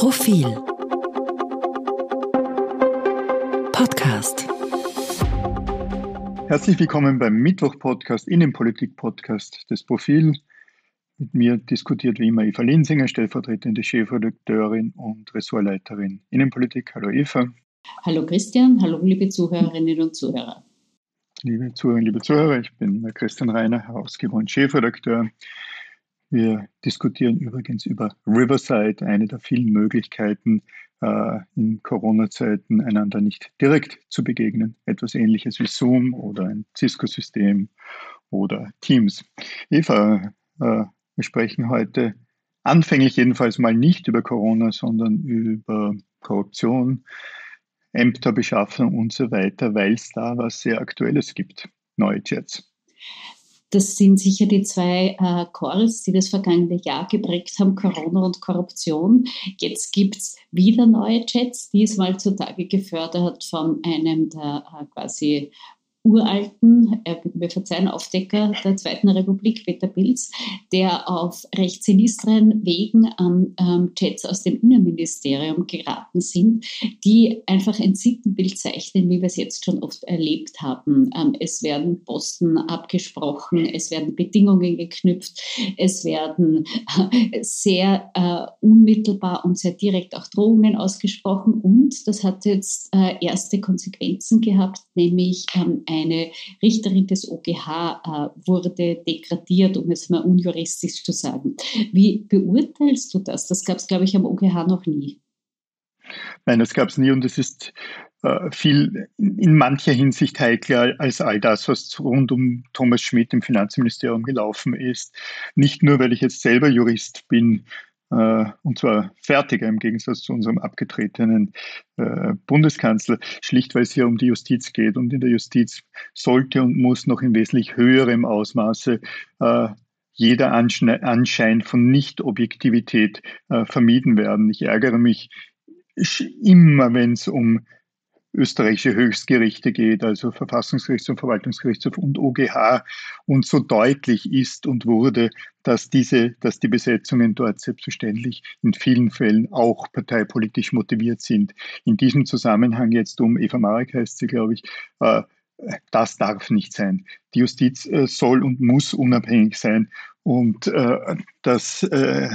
Profil Podcast Herzlich willkommen beim Mittwoch-Podcast, Innenpolitik-Podcast des Profil. Mit mir diskutiert wie immer Eva Linsinger, stellvertretende Chefredakteurin und Ressortleiterin Innenpolitik. Hallo Eva. Hallo Christian, hallo liebe Zuhörerinnen und Zuhörer. Liebe Zuhörerinnen, liebe Zuhörer, ich bin Christian Reiner, Herausgeber und Chefredakteur wir diskutieren übrigens über Riverside, eine der vielen Möglichkeiten, äh, in Corona-Zeiten einander nicht direkt zu begegnen. Etwas ähnliches wie Zoom oder ein Cisco-System oder Teams. Eva, äh, wir sprechen heute anfänglich jedenfalls mal nicht über Corona, sondern über Korruption, Ämterbeschaffung und so weiter, weil es da was sehr Aktuelles gibt. Neue Jets. Das sind sicher die zwei äh, Calls, die das vergangene Jahr geprägt haben, Corona und Korruption. Jetzt gibt es wieder neue Chats, diesmal zutage gefördert von einem der äh, quasi uralten, äh, wir verzeihen, Aufdecker der Zweiten Republik, Peter Pilz, der auf recht sinistren Wegen an ähm, Chats aus dem Innenministerium geraten sind, die einfach ein Sittenbild zeichnen, wie wir es jetzt schon oft erlebt haben. Ähm, es werden Posten abgesprochen, es werden Bedingungen geknüpft, es werden äh, sehr äh, unmittelbar und sehr direkt auch Drohungen ausgesprochen und das hat jetzt äh, erste Konsequenzen gehabt, nämlich ähm, eine Richterin des OGH äh, wurde degradiert, um es mal unjuristisch zu sagen. Wie beurteilst du das? Das gab es, glaube ich, am OGH noch nie. Nein, das gab es nie und es ist äh, viel in mancher Hinsicht heikler als all das, was rund um Thomas Schmidt im Finanzministerium gelaufen ist. Nicht nur, weil ich jetzt selber Jurist bin, und zwar fertiger im Gegensatz zu unserem abgetretenen äh, Bundeskanzler, schlicht weil es hier um die Justiz geht. Und in der Justiz sollte und muss noch in wesentlich höherem Ausmaße äh, jeder Anschein von Nicht-Objektivität vermieden werden. Ich ärgere mich immer, wenn es um österreichische Höchstgerichte geht, also Verfassungsgerichtshof, Verwaltungsgerichtshof und OGH, und so deutlich ist und wurde, dass diese, dass die Besetzungen dort selbstverständlich in vielen Fällen auch parteipolitisch motiviert sind. In diesem Zusammenhang jetzt um Eva Marek heißt sie, glaube ich, äh, das darf nicht sein. Die Justiz äh, soll und muss unabhängig sein und äh, dass, äh,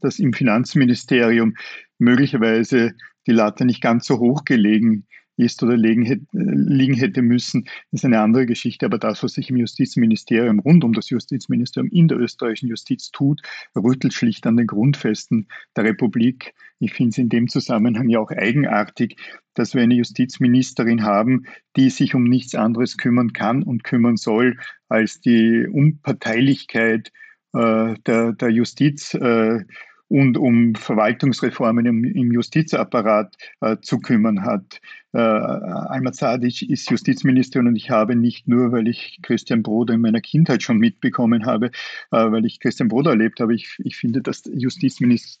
dass im Finanzministerium möglicherweise die Latte nicht ganz so hoch gelegen ist oder liegen, hätte müssen, ist eine andere Geschichte. Aber das, was sich im Justizministerium rund um das Justizministerium in der österreichischen Justiz tut, rüttelt schlicht an den Grundfesten der Republik. Ich finde es in dem Zusammenhang ja auch eigenartig, dass wir eine Justizministerin haben, die sich um nichts anderes kümmern kann und kümmern soll, als die Unparteilichkeit äh, der, der Justiz äh, und um Verwaltungsreformen im, im Justizapparat äh, zu kümmern hat. Äh, Alma Zadic ist Justizministerin und ich habe nicht nur, weil ich Christian Broder in meiner Kindheit schon mitbekommen habe, äh, weil ich Christian Broder erlebt habe, ich, ich finde, dass Justizminister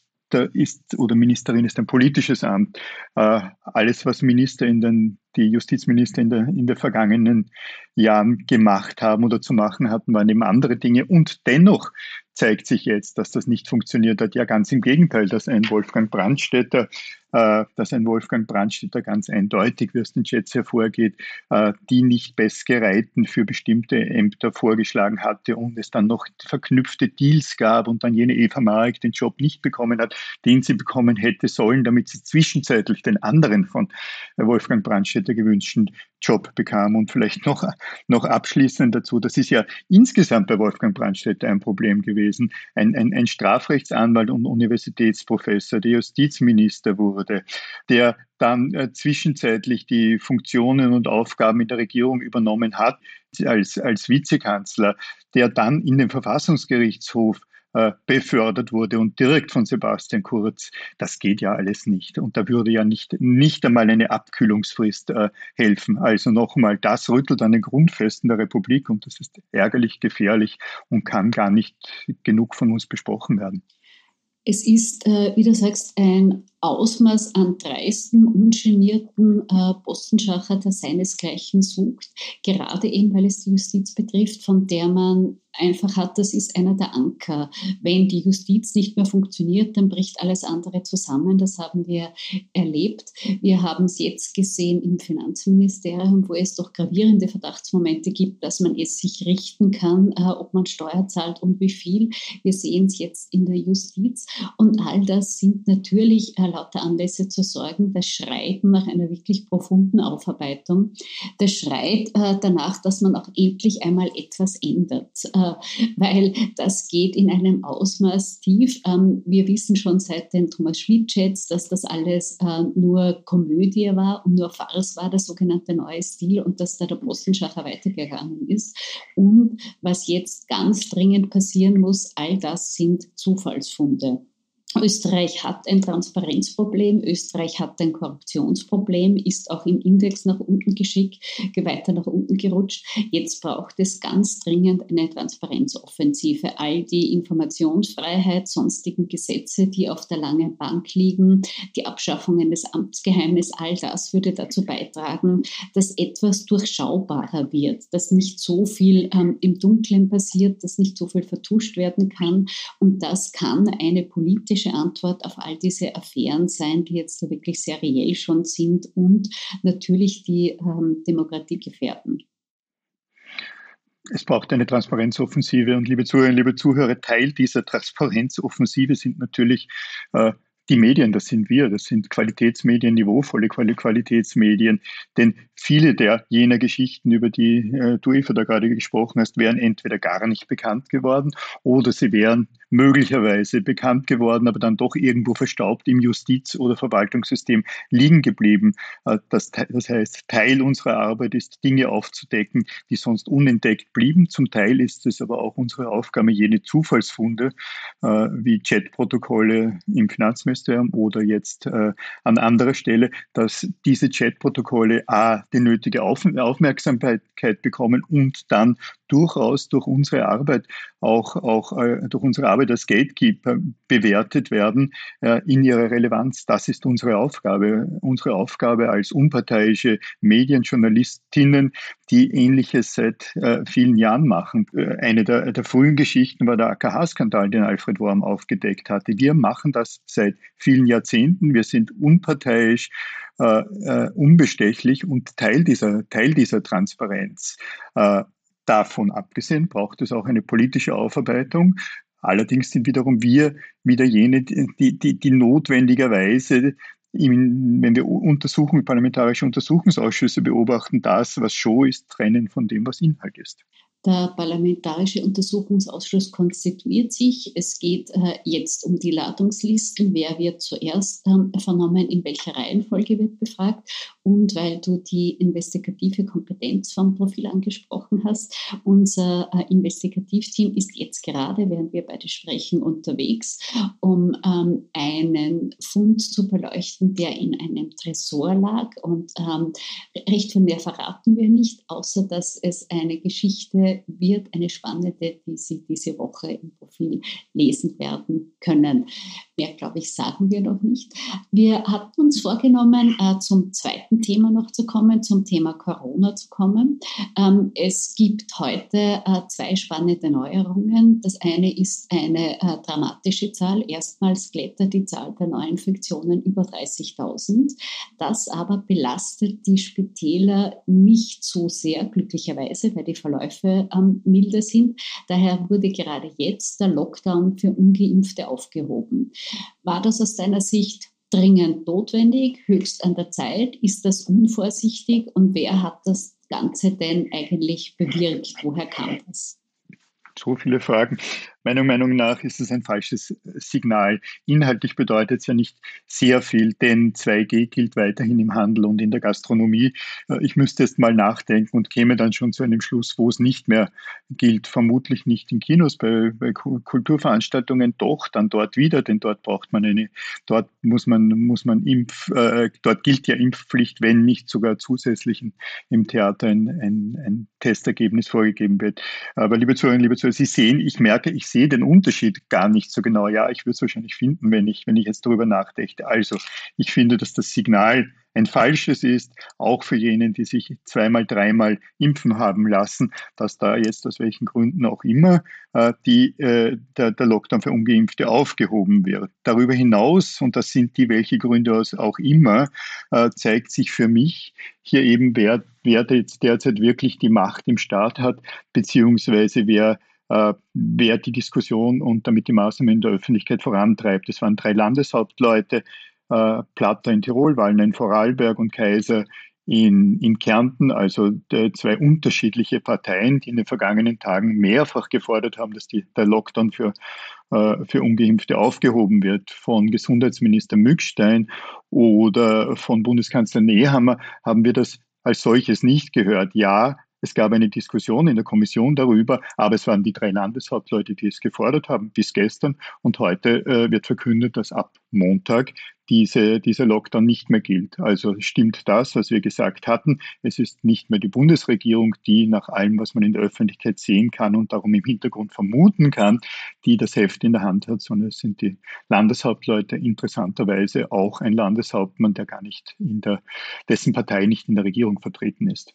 ist oder Ministerin ist ein politisches Amt. Äh, alles, was Minister in den, die Justizminister in der, in der vergangenen Jahren gemacht haben oder zu machen hatten, waren eben andere Dinge. Und dennoch zeigt sich jetzt, dass das nicht funktioniert hat. Ja, ganz im Gegenteil, dass ein Wolfgang Brandstätter, äh, dass ein Wolfgang Brandstätter ganz eindeutig, wie aus den Chats hervorgeht, äh, die nicht Bestgereiten für bestimmte Ämter vorgeschlagen hatte und es dann noch verknüpfte Deals gab und dann jene Eva Marek den Job nicht bekommen hat, den sie bekommen hätte sollen, damit sie zwischenzeitlich den anderen von Wolfgang Brandstätter gewünschten Job bekam. Und vielleicht noch, noch abschließend dazu, das ist ja insgesamt bei Wolfgang Brandstätter ein Problem gewesen. Ein, ein, ein Strafrechtsanwalt und Universitätsprofessor, der Justizminister wurde, der dann äh, zwischenzeitlich die Funktionen und Aufgaben in der Regierung übernommen hat als, als Vizekanzler, der dann in den Verfassungsgerichtshof äh, befördert wurde und direkt von Sebastian Kurz. Das geht ja alles nicht. Und da würde ja nicht, nicht einmal eine Abkühlungsfrist äh, helfen. Also nochmal, das rüttelt an den Grundfesten der Republik und das ist ärgerlich, gefährlich und kann gar nicht genug von uns besprochen werden. Es ist, äh, wie du sagst, ein Ausmaß an dreisten, ungenierten äh, Postenschacher, der seinesgleichen sucht, gerade eben weil es die Justiz betrifft, von der man einfach hat, das ist einer der Anker. Wenn die Justiz nicht mehr funktioniert, dann bricht alles andere zusammen. Das haben wir erlebt. Wir haben es jetzt gesehen im Finanzministerium, wo es doch gravierende Verdachtsmomente gibt, dass man es sich richten kann, äh, ob man Steuer zahlt und wie viel. Wir sehen es jetzt in der Justiz. Und all das sind natürlich äh, lauter Anlässe zu sorgen. Das schreit nach einer wirklich profunden Aufarbeitung. Das schreit äh, danach, dass man auch endlich einmal etwas ändert, äh, weil das geht in einem Ausmaß tief. Ähm, wir wissen schon seit den Thomas Schmidt-Chats, dass das alles äh, nur Komödie war und nur Farce war, der sogenannte neue Stil und dass da der Postenschacher weitergegangen ist. Und was jetzt ganz dringend passieren muss, all das sind Zufallsfunde. Österreich hat ein Transparenzproblem, Österreich hat ein Korruptionsproblem, ist auch im Index nach unten geschickt, weiter nach unten gerutscht. Jetzt braucht es ganz dringend eine Transparenzoffensive. All die Informationsfreiheit, sonstigen Gesetze, die auf der langen Bank liegen, die Abschaffungen des Amtsgeheimnisses, all das würde dazu beitragen, dass etwas durchschaubarer wird, dass nicht so viel ähm, im Dunkeln passiert, dass nicht so viel vertuscht werden kann. Und das kann eine politische politische Antwort auf all diese Affären sein, die jetzt wirklich sehr reell schon sind und natürlich die ähm, Demokratie gefährden. Es braucht eine Transparenzoffensive und liebe Zuhörerinnen, liebe Zuhörer, Teil dieser Transparenzoffensive sind natürlich äh, die Medien, das sind wir, das sind Qualitätsmedien, niveauvolle Qualitätsmedien. Denn viele der jener Geschichten, über die äh, du, Eva, da gerade gesprochen hast, wären entweder gar nicht bekannt geworden oder sie wären möglicherweise bekannt geworden, aber dann doch irgendwo verstaubt im Justiz- oder Verwaltungssystem liegen geblieben. Äh, das, das heißt, Teil unserer Arbeit ist, Dinge aufzudecken, die sonst unentdeckt blieben. Zum Teil ist es aber auch unsere Aufgabe, jene Zufallsfunde äh, wie Chatprotokolle im Finanzministerium oder jetzt äh, an anderer Stelle, dass diese Chatprotokolle A, die nötige Auf Aufmerksamkeit bekommen und dann durchaus durch unsere Arbeit, auch, auch äh, durch unsere Arbeit als Gatekeeper bewertet werden äh, in ihrer Relevanz. Das ist unsere Aufgabe. Unsere Aufgabe als unparteiische Medienjournalistinnen, die Ähnliches seit äh, vielen Jahren machen. Äh, eine der, der frühen Geschichten war der AKH-Skandal, den Alfred Worm aufgedeckt hatte. Wir machen das seit vielen Jahrzehnten. Wir sind unparteiisch, äh, äh, unbestechlich und Teil dieser, Teil dieser Transparenz. Davon abgesehen braucht es auch eine politische Aufarbeitung. Allerdings sind wiederum wir wieder jene, die, die, die notwendigerweise wenn wir Untersuchungen, parlamentarische Untersuchungsausschüsse beobachten, das, was Show ist, trennen von dem, was Inhalt ist. Der Parlamentarische Untersuchungsausschuss konstituiert sich. Es geht äh, jetzt um die Ladungslisten. Wer wird zuerst ähm, vernommen, in welcher Reihenfolge wird befragt? Und weil du die investigative Kompetenz vom Profil angesprochen hast, unser äh, Investigativteam ist jetzt gerade, während wir beide sprechen, unterwegs, um ähm, einen Fund zu beleuchten, der in einem Tresor lag. Und ähm, recht viel mehr verraten wir nicht, außer dass es eine Geschichte wird eine spannende, die Sie diese Woche im Profil lesen werden können. Mehr, glaube ich, sagen wir noch nicht. Wir hatten uns vorgenommen, äh, zum zweiten Thema noch zu kommen, zum Thema Corona zu kommen. Ähm, es gibt heute äh, zwei spannende Neuerungen. Das eine ist eine äh, dramatische Zahl. Erstmals klettert die Zahl der Neuinfektionen über 30.000. Das aber belastet die Spitäler nicht so sehr, glücklicherweise, weil die Verläufe ähm, milder sind. Daher wurde gerade jetzt der Lockdown für ungeimpfte aufgehoben. War das aus deiner Sicht dringend notwendig, höchst an der Zeit? Ist das unvorsichtig und wer hat das Ganze denn eigentlich bewirkt? Woher kam das? So viele Fragen. Meiner Meinung nach ist es ein falsches Signal. Inhaltlich bedeutet es ja nicht sehr viel, denn 2G gilt weiterhin im Handel und in der Gastronomie. Äh, ich müsste jetzt mal nachdenken und käme dann schon zu einem Schluss, wo es nicht mehr gilt. Vermutlich nicht in Kinos, bei, bei Kulturveranstaltungen doch, dann dort wieder, denn dort braucht man eine, dort muss man, muss man Impf, äh, dort gilt ja Impfpflicht, wenn nicht sogar zusätzlich im Theater ein, ein, ein Testergebnis vorgegeben wird. Aber liebe Zuhörerinnen, liebe Zuhörer, Sie sehen, ich merke, ich sehe den Unterschied gar nicht so genau. Ja, ich würde es wahrscheinlich finden, wenn ich, wenn ich jetzt darüber nachdenke. Also, ich finde, dass das Signal ein falsches ist, auch für jenen, die sich zweimal, dreimal impfen haben lassen, dass da jetzt aus welchen Gründen auch immer äh, die, äh, der, der Lockdown für Ungeimpfte aufgehoben wird. Darüber hinaus, und das sind die welche Gründe auch immer, äh, zeigt sich für mich hier eben, wer, wer jetzt derzeit wirklich die Macht im Staat hat, beziehungsweise wer wer die Diskussion und damit die Maßnahmen in der Öffentlichkeit vorantreibt. Es waren drei Landeshauptleute, äh, Platter in Tirol, Wallner in Vorarlberg und Kaiser in, in Kärnten, also zwei unterschiedliche Parteien, die in den vergangenen Tagen mehrfach gefordert haben, dass die, der Lockdown für, äh, für Ungeimpfte aufgehoben wird. Von Gesundheitsminister Mückstein oder von Bundeskanzler Nehammer haben wir das als solches nicht gehört. Ja, es gab eine Diskussion in der Kommission darüber, aber es waren die drei Landeshauptleute, die es gefordert haben bis gestern. Und heute äh, wird verkündet, dass ab Montag diese, dieser Lockdown nicht mehr gilt. Also stimmt das, was wir gesagt hatten. Es ist nicht mehr die Bundesregierung, die nach allem, was man in der Öffentlichkeit sehen kann und darum im Hintergrund vermuten kann, die das Heft in der Hand hat, sondern es sind die Landeshauptleute, interessanterweise auch ein Landeshauptmann, der gar nicht in der, dessen Partei nicht in der Regierung vertreten ist.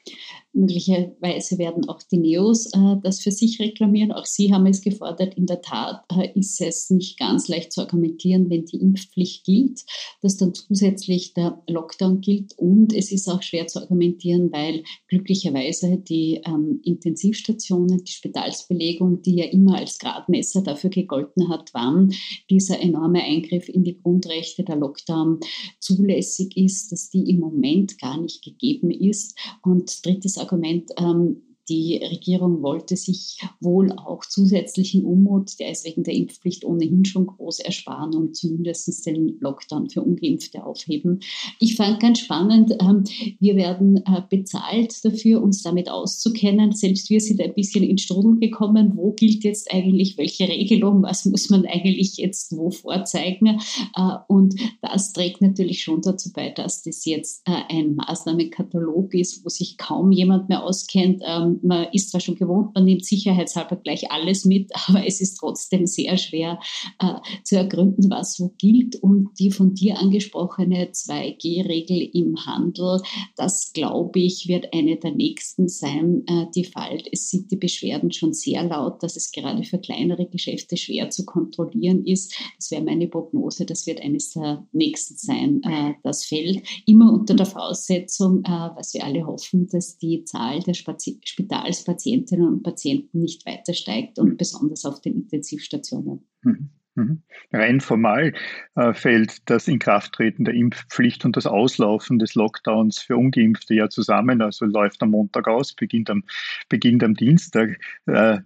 Möglicherweise werden auch die Neos äh, das für sich reklamieren. Auch Sie haben es gefordert. In der Tat äh, ist es nicht ganz leicht zu argumentieren, wenn die Impfpflicht gilt dass dann zusätzlich der Lockdown gilt. Und es ist auch schwer zu argumentieren, weil glücklicherweise die ähm, Intensivstationen, die Spitalsbelegung, die ja immer als Gradmesser dafür gegolten hat, wann dieser enorme Eingriff in die Grundrechte, der Lockdown zulässig ist, dass die im Moment gar nicht gegeben ist. Und drittes Argument, ähm, die Regierung wollte sich wohl auch zusätzlichen Unmut, der ist wegen der Impfpflicht ohnehin schon groß, ersparen und zumindest den Lockdown für Ungeimpfte aufheben. Ich fand ganz spannend, ähm, wir werden äh, bezahlt dafür, uns damit auszukennen. Selbst wir sind ein bisschen in Strudel gekommen. Wo gilt jetzt eigentlich welche Regelung? Was muss man eigentlich jetzt wo vorzeigen? Äh, und das trägt natürlich schon dazu bei, dass das jetzt äh, ein Maßnahmenkatalog ist, wo sich kaum jemand mehr auskennt man ist zwar schon gewohnt, man nimmt sicherheitshalber gleich alles mit, aber es ist trotzdem sehr schwer äh, zu ergründen, was wo gilt. Und die von dir angesprochene 2G-Regel im Handel, das glaube ich, wird eine der nächsten sein, äh, die fällt. Es sind die Beschwerden schon sehr laut, dass es gerade für kleinere Geschäfte schwer zu kontrollieren ist. Das wäre meine Prognose, das wird eines der nächsten sein, äh, das fällt. Immer unter der Voraussetzung, äh, was wir alle hoffen, dass die Zahl der Spazi Spitalspatientinnen und Patienten nicht weiter steigt und besonders auf den Intensivstationen. Mhm. Mhm. Rein formal äh, fällt das Inkrafttreten der Impfpflicht und das Auslaufen des Lockdowns für Ungeimpfte ja zusammen. Also läuft am Montag aus, beginnt am, beginnt am Dienstag. Äh,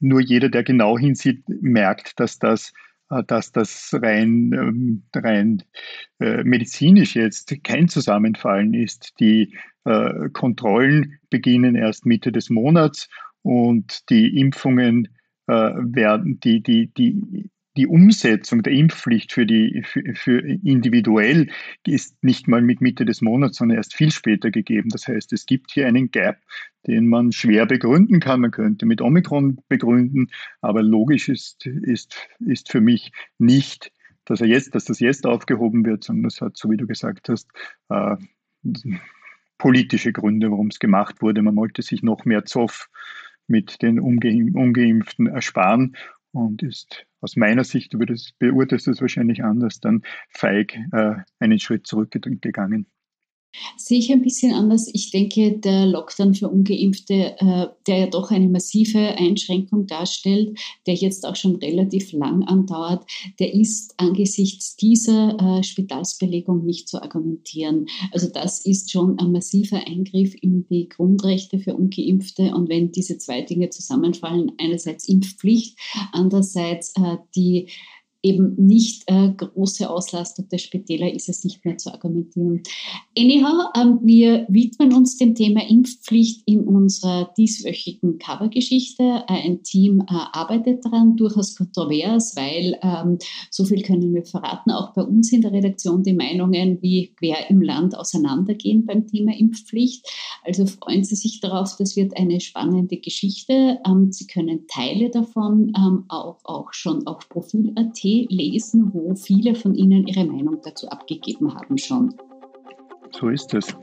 nur jeder, der genau hinsieht, merkt, dass das dass das rein, ähm, rein äh, medizinisch jetzt kein Zusammenfallen ist. Die äh, Kontrollen beginnen erst Mitte des Monats und die Impfungen werden, die, die, die, die Umsetzung der Impfpflicht für, die, für, für individuell ist nicht mal mit Mitte des Monats, sondern erst viel später gegeben. Das heißt, es gibt hier einen Gap, den man schwer begründen kann. Man könnte mit Omikron begründen, aber logisch ist, ist, ist für mich nicht, dass, er jetzt, dass das jetzt aufgehoben wird, sondern das hat, so wie du gesagt hast, äh, politische Gründe, warum es gemacht wurde. Man wollte sich noch mehr Zoff mit den Ungeimpften ersparen und ist aus meiner Sicht, du beurteilst es wahrscheinlich anders, dann feig äh, einen Schritt zurückgegangen. Sehe ich ein bisschen anders. Ich denke, der Lockdown für Ungeimpfte, äh, der ja doch eine massive Einschränkung darstellt, der jetzt auch schon relativ lang andauert, der ist angesichts dieser äh, Spitalsbelegung nicht zu argumentieren. Also das ist schon ein massiver Eingriff in die Grundrechte für Ungeimpfte. Und wenn diese zwei Dinge zusammenfallen, einerseits Impfpflicht, andererseits äh, die eben nicht äh, große Auslastung Spitäler ist es nicht mehr zu argumentieren. Anyhow, ähm, wir widmen uns dem Thema Impfpflicht in unserer dieswöchigen Covergeschichte. Ein Team äh, arbeitet daran, durchaus kontrovers, weil ähm, so viel können wir verraten, auch bei uns in der Redaktion die Meinungen wie quer im Land auseinandergehen beim Thema Impfpflicht. Also freuen Sie sich darauf, das wird eine spannende Geschichte. Ähm, Sie können Teile davon ähm, auch, auch schon auf Profil.at lesen, wo viele von Ihnen ihre Meinung dazu abgegeben haben schon. So ist es.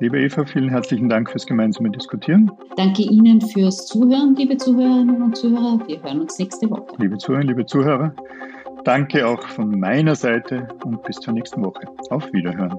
Liebe Eva, vielen herzlichen Dank fürs gemeinsame Diskutieren. Danke Ihnen fürs Zuhören, liebe Zuhörerinnen und Zuhörer. Wir hören uns nächste Woche. Liebe Zuhörerinnen, liebe Zuhörer, danke auch von meiner Seite und bis zur nächsten Woche. Auf Wiederhören.